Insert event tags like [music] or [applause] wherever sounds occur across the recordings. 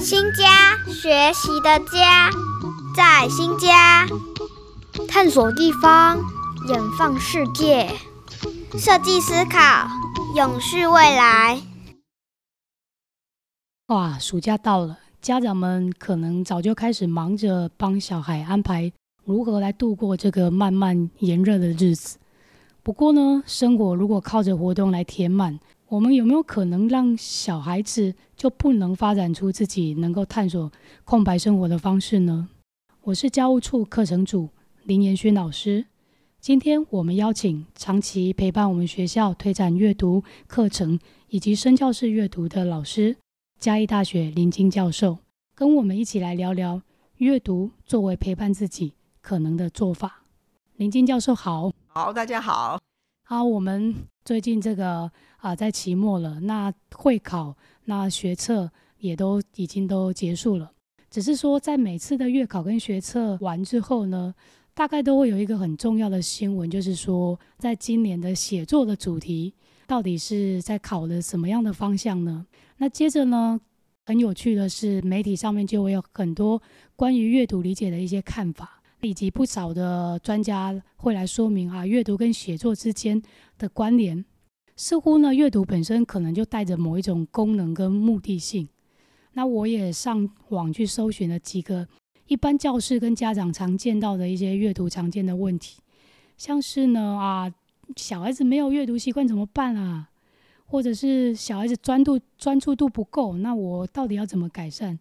新家，学习的家，在新家探索地方，远放世界，设计思考，永续未来。哇，暑假到了，家长们可能早就开始忙着帮小孩安排如何来度过这个漫漫炎热的日子。不过呢，生活如果靠着活动来填满，我们有没有可能让小孩子就不能发展出自己能够探索空白生活的方式呢？我是教务处课程组林延勋老师。今天我们邀请长期陪伴我们学校推展阅读课程以及深教式阅读的老师，嘉义大学林金教授，跟我们一起来聊聊阅读作为陪伴自己可能的做法。林金教授好，好，大家好。好，我们最近这个啊，在期末了，那会考、那学测也都已经都结束了。只是说，在每次的月考跟学测完之后呢，大概都会有一个很重要的新闻，就是说，在今年的写作的主题到底是在考的什么样的方向呢？那接着呢，很有趣的是，媒体上面就会有很多关于阅读理解的一些看法。以及不少的专家会来说明啊，阅读跟写作之间的关联。似乎呢，阅读本身可能就带着某一种功能跟目的性。那我也上网去搜寻了几个一般教师跟家长常见到的一些阅读常见的问题，像是呢啊，小孩子没有阅读习惯怎么办啊？或者是小孩子专注专注度不够，那我到底要怎么改善？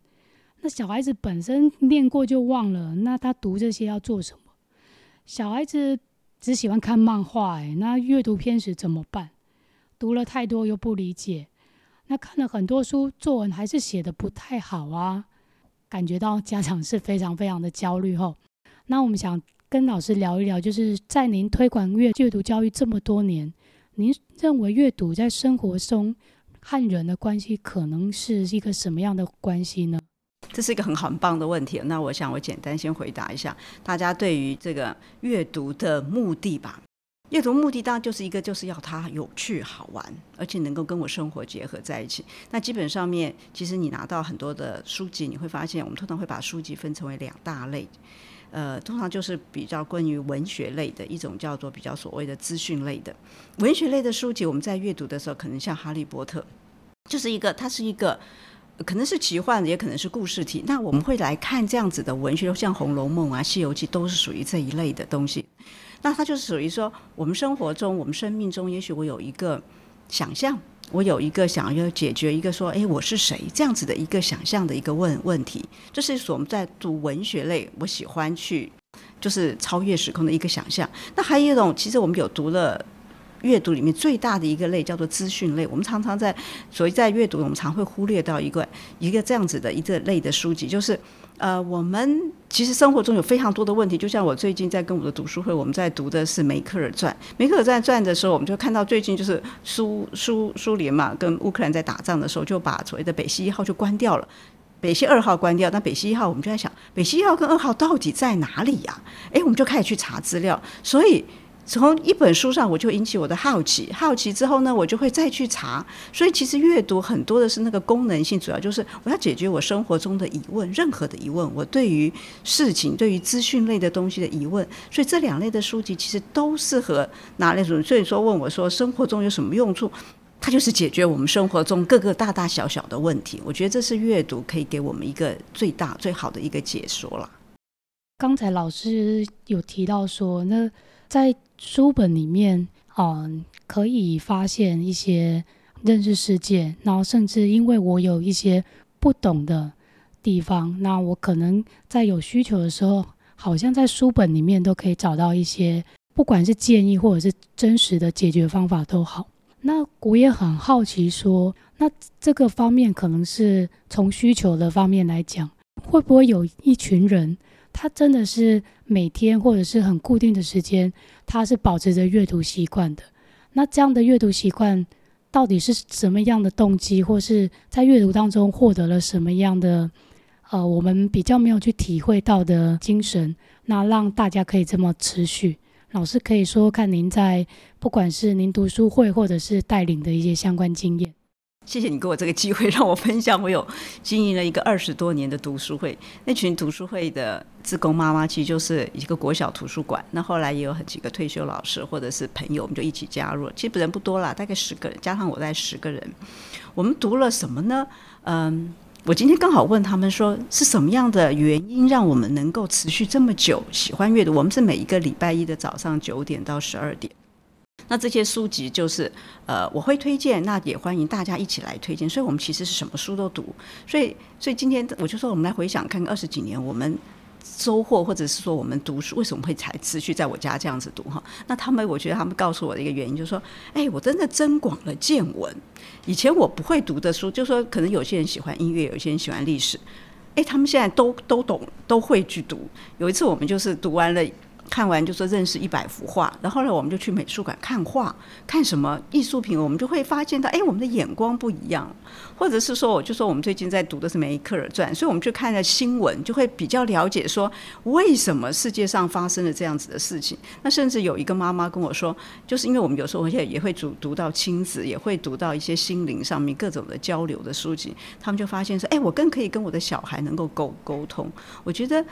那小孩子本身练过就忘了，那他读这些要做什么？小孩子只喜欢看漫画，哎，那阅读偏食怎么办？读了太多又不理解，那看了很多书，作文还是写的不太好啊，感觉到家长是非常非常的焦虑吼。那我们想跟老师聊一聊，就是在您推广阅阅读教育这么多年，您认为阅读在生活中和人的关系可能是一个什么样的关系呢？这是一个很很棒的问题，那我想我简单先回答一下大家对于这个阅读的目的吧。阅读目的当然就是一个，就是要它有趣好玩，而且能够跟我生活结合在一起。那基本上面，其实你拿到很多的书籍，你会发现，我们通常会把书籍分成为两大类，呃，通常就是比较关于文学类的一种，叫做比较所谓的资讯类的文学类的书籍。我们在阅读的时候，可能像《哈利波特》，就是一个，它是一个。可能是奇幻，也可能是故事体。那我们会来看这样子的文学，像《红楼梦》啊，《西游记》都是属于这一类的东西。那它就是属于说，我们生活中、我们生命中，也许我有一个想象，我有一个想要解决一个说，哎，我是谁这样子的一个想象的一个问问题。这是我们在读文学类，我喜欢去就是超越时空的一个想象。那还有一种，其实我们有读了。阅读里面最大的一个类叫做资讯类，我们常常在所以在阅读，我们常会忽略到一个一个这样子的一个类的书籍，就是呃，我们其实生活中有非常多的问题，就像我最近在跟我的读书会，我们在读的是梅克尔传。梅克尔传传的时候，我们就看到最近就是苏苏苏联嘛，跟乌克兰在打仗的时候，就把所谓的北溪一号就关掉了，北溪二号关掉，那北溪一号我们就在想，北溪一号跟二号到底在哪里呀？哎，我们就开始去查资料，所以。从一本书上，我就引起我的好奇，好奇之后呢，我就会再去查。所以其实阅读很多的是那个功能性，主要就是我要解决我生活中的疑问，任何的疑问，我对于事情、对于资讯类的东西的疑问。所以这两类的书籍其实都适合拿来读。所以说问我说生活中有什么用处？它就是解决我们生活中各个大大小小的问题。我觉得这是阅读可以给我们一个最大最好的一个解说了。刚才老师有提到说，那在书本里面，嗯，可以发现一些认识世界，然后甚至因为我有一些不懂的地方，那我可能在有需求的时候，好像在书本里面都可以找到一些，不管是建议或者是真实的解决方法都好。那我也很好奇，说那这个方面可能是从需求的方面来讲，会不会有一群人？他真的是每天或者是很固定的时间，他是保持着阅读习惯的。那这样的阅读习惯到底是什么样的动机，或是在阅读当中获得了什么样的呃，我们比较没有去体会到的精神，那让大家可以这么持续？老师可以说看您在不管是您读书会或者是带领的一些相关经验。谢谢你给我这个机会，让我分享。我有经营了一个二十多年的读书会，那群读书会的自工妈妈，其实就是一个国小图书馆。那后来也有很几个退休老师或者是朋友，我们就一起加入。其实人不多啦，大概十个人，加上我在十个人。我们读了什么呢？嗯，我今天刚好问他们说，是什么样的原因让我们能够持续这么久喜欢阅读？我们是每一个礼拜一的早上九点到十二点。那这些书籍就是，呃，我会推荐，那也欢迎大家一起来推荐。所以，我们其实是什么书都读。所以，所以今天我就说，我们来回想看看二十几年我们收获，或者是说我们读书为什么会才持续在我家这样子读哈？那他们，我觉得他们告诉我的一个原因就是说，哎，我真的增广了见闻。以前我不会读的书，就说可能有些人喜欢音乐，有些人喜欢历史，哎，他们现在都都懂，都会去读。有一次我们就是读完了。看完就说认识一百幅画，然后呢，我们就去美术馆看画，看什么艺术品，我们就会发现到，哎，我们的眼光不一样，或者是说，我就说我们最近在读的是梅克尔传，所以我们去看了新闻，就会比较了解说为什么世界上发生了这样子的事情。那甚至有一个妈妈跟我说，就是因为我们有时候也也会读读到亲子，也会读到一些心灵上面各种的交流的书籍，他们就发现说，哎，我更可以跟我的小孩能够沟沟通。我觉得。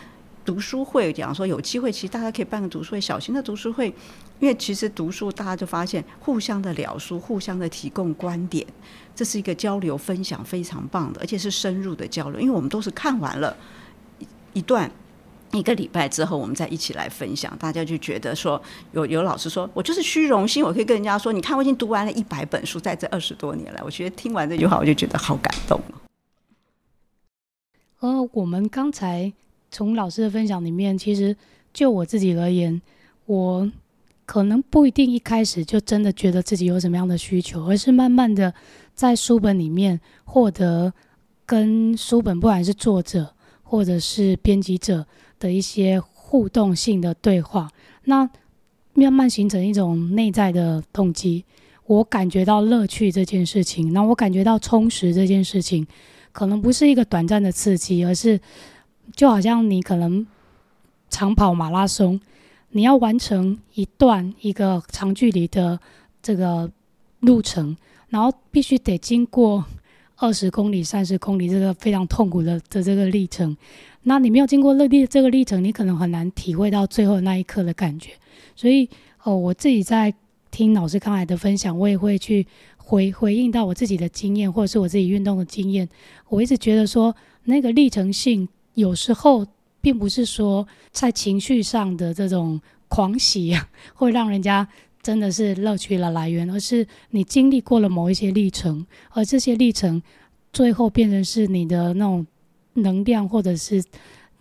读书会讲说有机会，其实大家可以办个读书会，小型的读书会，因为其实读书大家就发现互相的聊书，互相的提供观点，这是一个交流分享非常棒的，而且是深入的交流。因为我们都是看完了一段一个礼拜之后，我们再一起来分享，大家就觉得说有有老师说我就是虚荣心，我可以跟人家说，你看我已经读完了一百本书，在这二十多年来，我觉得听完这句话我就觉得好感动呃，我们刚才。从老师的分享里面，其实就我自己而言，我可能不一定一开始就真的觉得自己有什么样的需求，而是慢慢的在书本里面获得跟书本不管是作者或者是编辑者的一些互动性的对话，那慢慢形成一种内在的动机。我感觉到乐趣这件事情，那我感觉到充实这件事情，可能不是一个短暂的刺激，而是。就好像你可能长跑马拉松，你要完成一段一个长距离的这个路程，然后必须得经过二十公里、三十公里这个非常痛苦的的这个历程。那你没有经过历这个历程，你可能很难体会到最后那一刻的感觉。所以，哦，我自己在听老师刚才的分享，我也会去回回应到我自己的经验，或者是我自己运动的经验。我一直觉得说，那个历程性。有时候并不是说在情绪上的这种狂喜 [laughs] 会让人家真的是乐趣的来源，而是你经历过了某一些历程，而这些历程最后变成是你的那种能量，或者是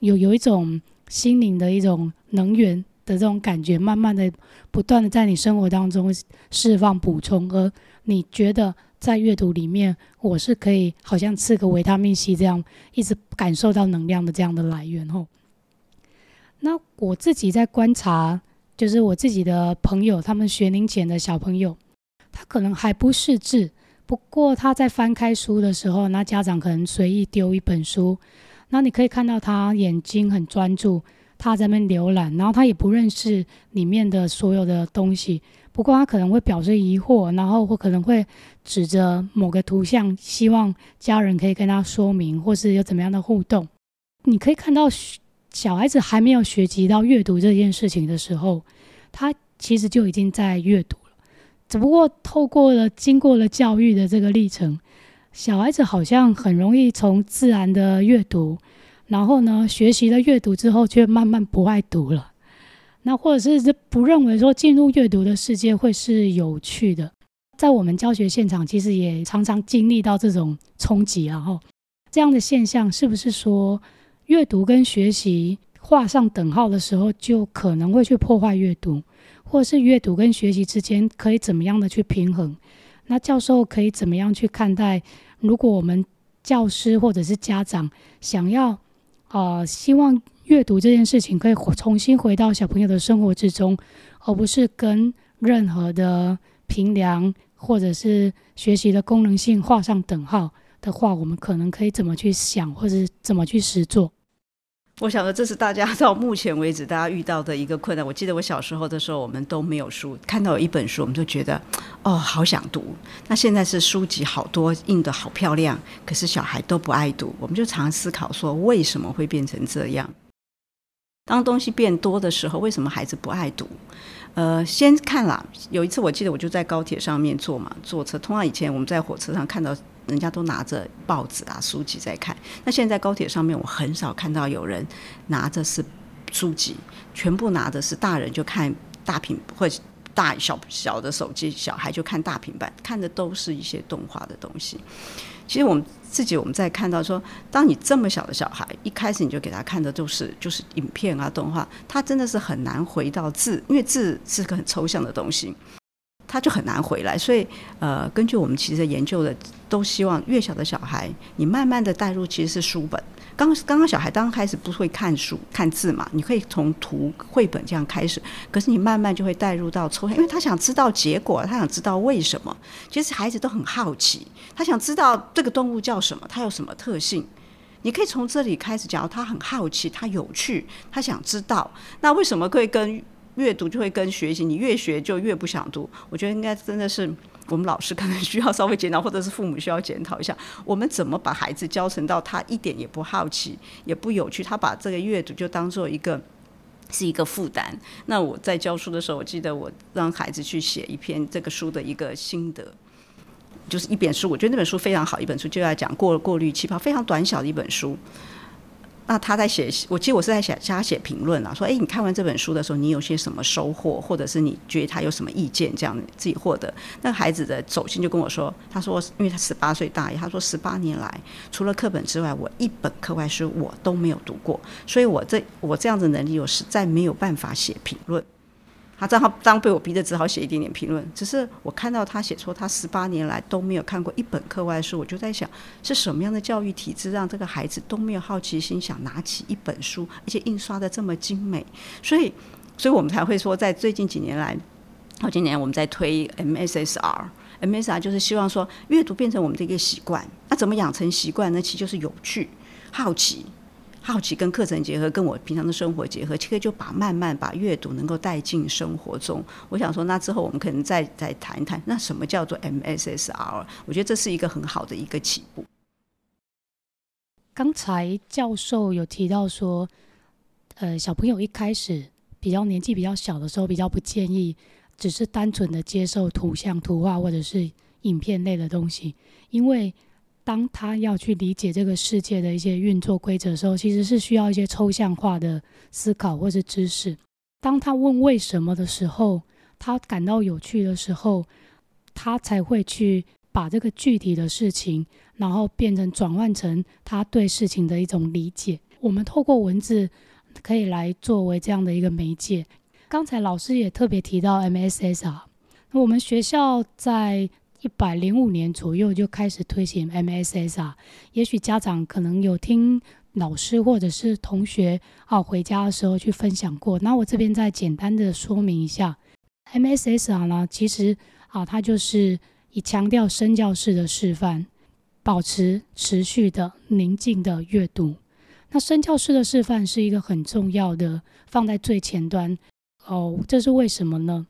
有有一种心灵的一种能源的这种感觉，慢慢的不断的在你生活当中释放补充，而你觉得。在阅读里面，我是可以好像吃个维他命 C 这样，一直感受到能量的这样的来源哦。那我自己在观察，就是我自己的朋友，他们学龄前的小朋友，他可能还不识字，不过他在翻开书的时候，那家长可能随意丢一本书，那你可以看到他眼睛很专注，他在那边浏览，然后他也不认识里面的所有的东西。不过他可能会表示疑惑，然后或可能会指着某个图像，希望家人可以跟他说明，或是有怎么样的互动。你可以看到，小孩子还没有学习到阅读这件事情的时候，他其实就已经在阅读了。只不过透过了经过了教育的这个历程，小孩子好像很容易从自然的阅读，然后呢学习了阅读之后，却慢慢不爱读了。那或者是不认为说进入阅读的世界会是有趣的，在我们教学现场，其实也常常经历到这种冲击啊。哈，这样的现象是不是说阅读跟学习画上等号的时候，就可能会去破坏阅读，或者是阅读跟学习之间可以怎么样的去平衡？那教授可以怎么样去看待？如果我们教师或者是家长想要，呃，希望。阅读这件事情可以重新回到小朋友的生活之中，而不是跟任何的平凉或者是学习的功能性画上等号的话，我们可能可以怎么去想，或者怎么去实做？我想说，这是大家到目前为止大家遇到的一个困难。我记得我小时候的时候，我们都没有书，看到有一本书，我们就觉得哦，好想读。那现在是书籍好多，印的好漂亮，可是小孩都不爱读。我们就常思考说，为什么会变成这样？当东西变多的时候，为什么孩子不爱读？呃，先看啦。有一次我记得我就在高铁上面坐嘛，坐车。通常以前我们在火车上看到。人家都拿着报纸啊、书籍在看。那现在高铁上面，我很少看到有人拿着是书籍，全部拿的是大人就看大屏或大小小的手机，小孩就看大平板，看的都是一些动画的东西。其实我们自己我们在看到说，当你这么小的小孩，一开始你就给他看的都是就是影片啊、动画，他真的是很难回到字，因为字是个很抽象的东西。他就很难回来，所以呃，根据我们其实研究的，都希望越小的小孩，你慢慢的带入其实是书本。刚刚刚小孩刚开始不会看书看字嘛，你可以从图绘本这样开始，可是你慢慢就会带入到抽象，因为他想知道结果，他想知道为什么。其实孩子都很好奇，他想知道这个动物叫什么，它有什么特性。你可以从这里开始讲，他很好奇，他有趣，他想知道，那为什么可以跟？阅读就会跟学习，你越学就越不想读。我觉得应该真的是我们老师可能需要稍微检讨，或者是父母需要检讨一下，我们怎么把孩子教成到他一点也不好奇，也不有趣，他把这个阅读就当做一个是一个负担。那我在教书的时候，我记得我让孩子去写一篇这个书的一个心得，就是一本书，我觉得那本书非常好，一本书就要讲过过滤气泡，非常短小的一本书。那他在写，我记得我是在写，他写评论啊，说，哎，你看完这本书的时候，你有些什么收获，或者是你觉得他有什么意见，这样自己获得。那孩子的走心就跟我说，他说，因为他十八岁大一，他说十八年来，除了课本之外，我一本课外书我都没有读过，所以我这我这样的能力，我实在没有办法写评论。他正好当被我逼的，只好写一点点评论。只是我看到他写说他十八年来都没有看过一本课外书，我就在想，是什么样的教育体制让这个孩子都没有好奇心，想拿起一本书，而且印刷的这么精美？[laughs] 所以，所以我们才会说，在最近几年来，好，今年我们在推 MSSR，MSR 就是希望说，阅读变成我们的一个习惯。那怎么养成习惯呢？其实就是有趣、好奇。好奇跟课程结合，跟我平常的生活结合，其实就把慢慢把阅读能够带进生活中。我想说，那之后我们可能再再谈一谈，那什么叫做 MSSR？我觉得这是一个很好的一个起步。刚才教授有提到说，呃，小朋友一开始比较年纪比较小的时候，比较不建议只是单纯的接受图像、图画或者是影片类的东西，因为。当他要去理解这个世界的一些运作规则的时候，其实是需要一些抽象化的思考或是知识。当他问为什么的时候，他感到有趣的时候，他才会去把这个具体的事情，然后变成转换成他对事情的一种理解。我们透过文字可以来作为这样的一个媒介。刚才老师也特别提到 MSS 啊，那我们学校在。一百零五年左右就开始推行 MSS 啊，也许家长可能有听老师或者是同学啊回家的时候去分享过。那我这边再简单的说明一下，MSS 啊呢，其实啊它就是以强调身教式的示范，保持持续的宁静的阅读。那身教式的示范是一个很重要的，放在最前端哦。这是为什么呢？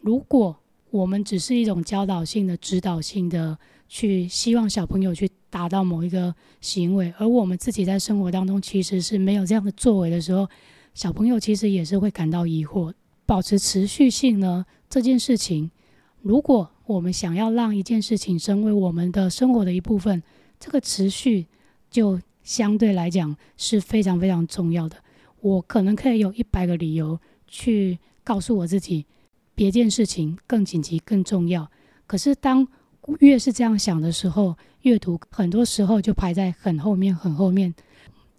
如果我们只是一种教导性的、指导性的，去希望小朋友去达到某一个行为，而我们自己在生活当中其实是没有这样的作为的时候，小朋友其实也是会感到疑惑。保持持续性呢，这件事情，如果我们想要让一件事情成为我们的生活的一部分，这个持续就相对来讲是非常非常重要的。我可能可以有一百个理由去告诉我自己。别件事情更紧急、更重要。可是，当越是这样想的时候，阅读很多时候就排在很后面、很后面。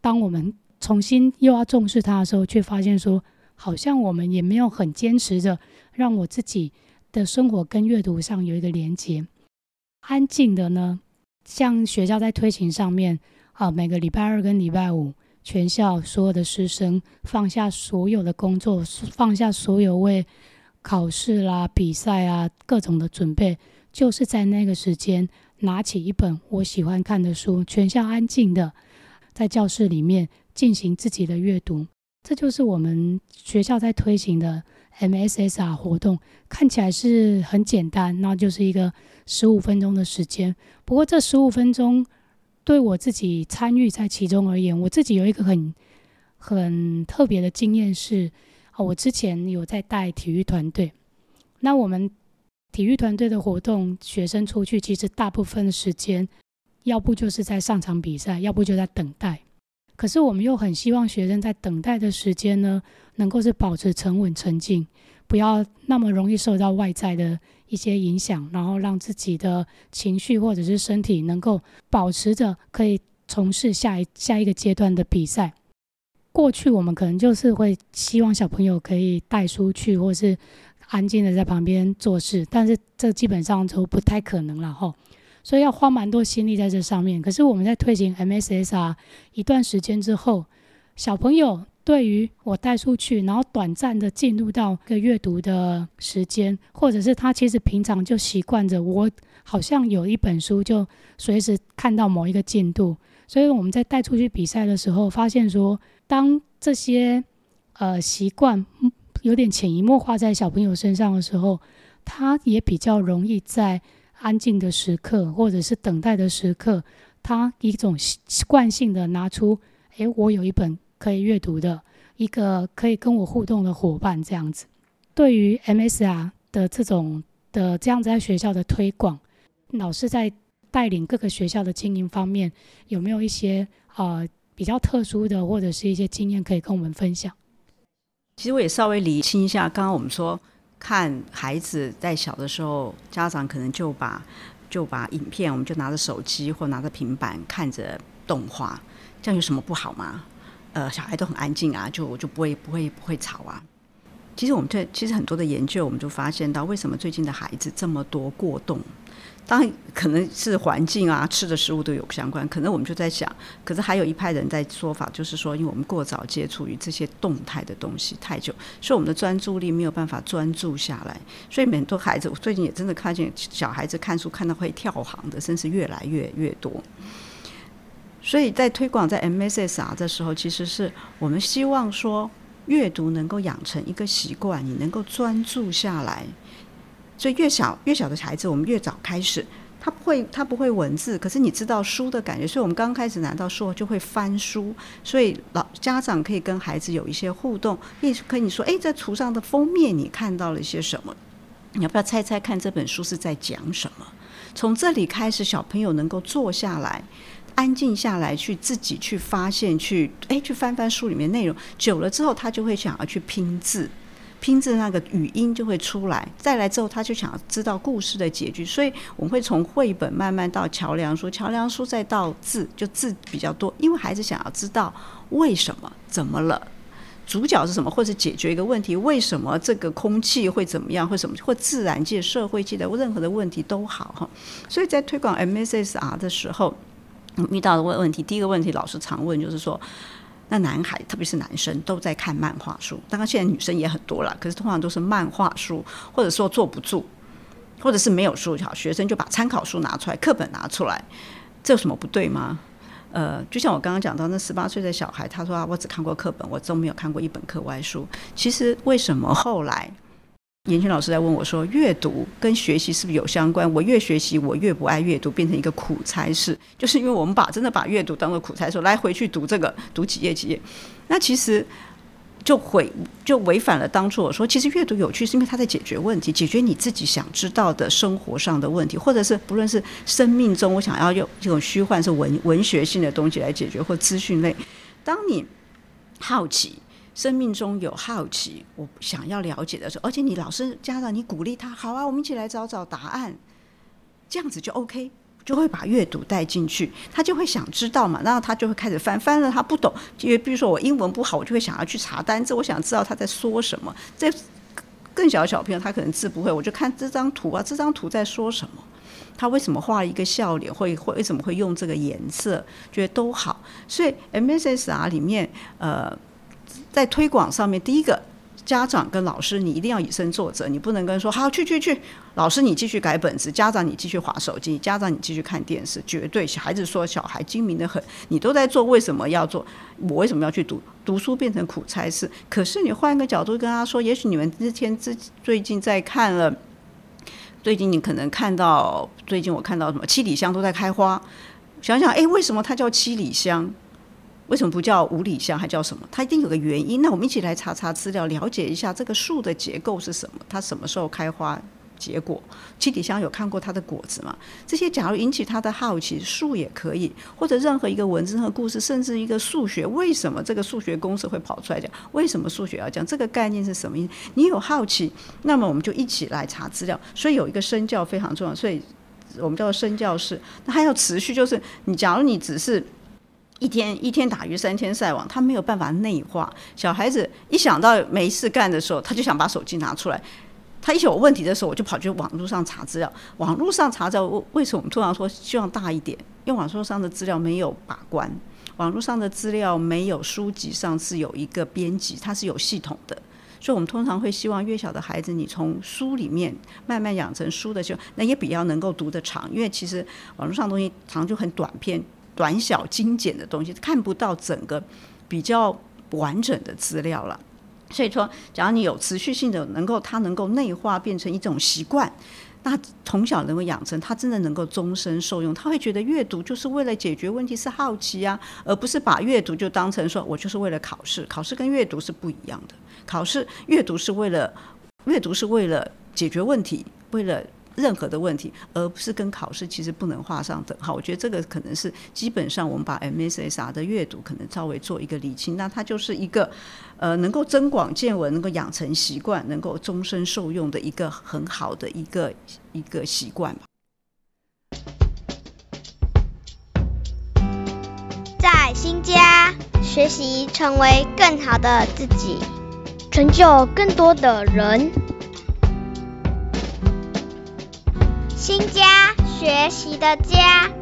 当我们重新又要重视它的时候，却发现说，好像我们也没有很坚持着让我自己的生活跟阅读上有一个连接。安静的呢，像学校在推行上面啊，每个礼拜二跟礼拜五，全校所有的师生放下所有的工作，放下所有为。考试啦、比赛啊，各种的准备，就是在那个时间拿起一本我喜欢看的书，全校安静的在教室里面进行自己的阅读。这就是我们学校在推行的 MSSR 活动，看起来是很简单，那就是一个十五分钟的时间。不过这十五分钟对我自己参与在其中而言，我自己有一个很很特别的经验是，我之前有在带体育团队，那我们体育团队的活动，学生出去其实大部分的时间，要不就是在上场比赛，要不就在等待。可是我们又很希望学生在等待的时间呢，能够是保持沉稳沉静，不要那么容易受到外在的一些影响，然后让自己的情绪或者是身体能够保持着可以从事下一下一个阶段的比赛。过去我们可能就是会希望小朋友可以带书去，或是安静的在旁边做事，但是这基本上都不太可能了哈。所以要花蛮多心力在这上面。可是我们在推行 MSSR 一段时间之后，小朋友对于我带出去，然后短暂的进入到一个阅读的时间，或者是他其实平常就习惯着，我好像有一本书就随时看到某一个进度。所以我们在带出去比赛的时候，发现说，当这些呃习惯有点潜移默化在小朋友身上的时候，他也比较容易在。安静的时刻，或者是等待的时刻，他一种习惯性的拿出，诶，我有一本可以阅读的，一个可以跟我互动的伙伴，这样子。对于 MSR 的这种的这样子在学校的推广，老师在带领各个学校的经营方面，有没有一些呃比较特殊的，或者是一些经验可以跟我们分享？其实我也稍微理清一下，刚刚我们说。看孩子在小的时候，家长可能就把就把影片，我们就拿着手机或拿着平板看着动画，这样有什么不好吗？呃，小孩都很安静啊，就我就不会不会不会吵啊。其实我们这其实很多的研究，我们就发现到为什么最近的孩子这么多过动。当然可能是环境啊，吃的食物都有相关。可能我们就在想，可是还有一派人在说法，就是说，因为我们过早接触于这些动态的东西太久，所以我们的专注力没有办法专注下来。所以很多孩子，我最近也真的看见小孩子看书看到会跳行的，甚至越来越越多。所以在推广在 MSSR 的时候，其实是我们希望说，阅读能够养成一个习惯，你能够专注下来。所以越小越小的孩子，我们越早开始，他不会他不会文字，可是你知道书的感觉，所以我们刚开始拿到书就会翻书，所以老家长可以跟孩子有一些互动，也可以说，哎，在图上的封面你看到了一些什么？你要不要猜猜看这本书是在讲什么？从这里开始，小朋友能够坐下来，安静下来，去自己去发现，去哎去翻翻书里面内容，久了之后，他就会想要去拼字。拼字那个语音就会出来，再来之后他就想要知道故事的结局，所以我们会从绘本慢慢到桥梁书，桥梁书再到字，就字比较多，因为孩子想要知道为什么、怎么了，主角是什么，或者解决一个问题，为什么这个空气会怎么样，或什么，或自然界、社会界的任何的问题都好哈。所以在推广 MSSR 的时候，遇到的问问题，第一个问题老师常问就是说。那男孩，特别是男生，都在看漫画书。当然，现在女生也很多了，可是通常都是漫画书，或者说坐不住，或者是没有书，好学生就把参考书拿出来，课本拿出来，这有什么不对吗？呃，就像我刚刚讲到，那十八岁的小孩，他说啊，我只看过课本，我都没有看过一本课外书。其实为什么后来？严群老师在问我说：“阅读跟学习是不是有相关？我越学习，我越不爱阅读，变成一个苦差事。就是因为我们把真的把阅读当做苦差事，来回去读这个，读几页几页。那其实就毁就违反了当初我说，其实阅读有趣是因为它在解决问题，解决你自己想知道的生活上的问题，或者是不论是生命中我想要用这种虚幻是文文学性的东西来解决，或资讯类。当你好奇。”生命中有好奇，我想要了解的时候，而且你老师家长你鼓励他，好啊，我们一起来找找答案，这样子就 OK，就会把阅读带进去，他就会想知道嘛，然后他就会开始翻，翻了他不懂，因为比如说我英文不好，我就会想要去查单字，我想知道他在说什么。这更小的小朋友他可能字不会，我就看这张图啊，这张图在说什么？他为什么画一个笑脸？会会为什么会用这个颜色？觉得都好，所以 MSSR 里面呃。在推广上面，第一个家长跟老师，你一定要以身作则，你不能跟说好去去去，老师你继续改本子，家长你继续划手机，家长你继续看电视，绝对小孩子说小孩精明的很，你都在做，为什么要做？我为什么要去读？读书变成苦差事。可是你换一个角度跟他说，也许你们之前之最近在看了，最近你可能看到，最近我看到什么七里香都在开花，想想哎，为什么它叫七里香？为什么不叫五里香，还叫什么？它一定有个原因。那我们一起来查查资料，了解一下这个树的结构是什么，它什么时候开花结果？七里香有看过它的果子吗？这些假如引起他的好奇，树也可以，或者任何一个文字和故事，甚至一个数学，为什么这个数学公式会跑出来讲？为什么数学要讲这个概念是什么意思？你有好奇，那么我们就一起来查资料。所以有一个身教非常重要，所以我们叫做身教式。那还要持续，就是你假如你只是。一天一天打鱼三天晒网，他没有办法内化。小孩子一想到没事干的时候，他就想把手机拿出来。他一有问题的时候，我就跑去网络上查资料。网络上查资料，为什么我们通常说希望大一点？因为网络上的资料没有把关，网络上的资料没有书籍上是有一个编辑，它是有系统的。所以我们通常会希望越小的孩子，你从书里面慢慢养成书的时候，那也比较能够读得长。因为其实网络上东西常就很短篇。短小精简的东西看不到整个比较完整的资料了，所以说，假如你有持续性的能够，它能够内化变成一种习惯，那从小能够养成，他真的能够终身受用。他会觉得阅读就是为了解决问题，是好奇啊，而不是把阅读就当成说我就是为了考试。考试跟阅读是不一样的，考试阅读是为了阅读是为了解决问题，为了。任何的问题，而不是跟考试其实不能画上等号。我觉得这个可能是基本上我们把 MSSR 的阅读可能稍微做一个理清，那它就是一个呃能够增广见闻、能够养成习惯、能够终身受用的一个很好的一个一个习惯吧。在新家学习，成为更好的自己，成就更多的人。新家，学习的家。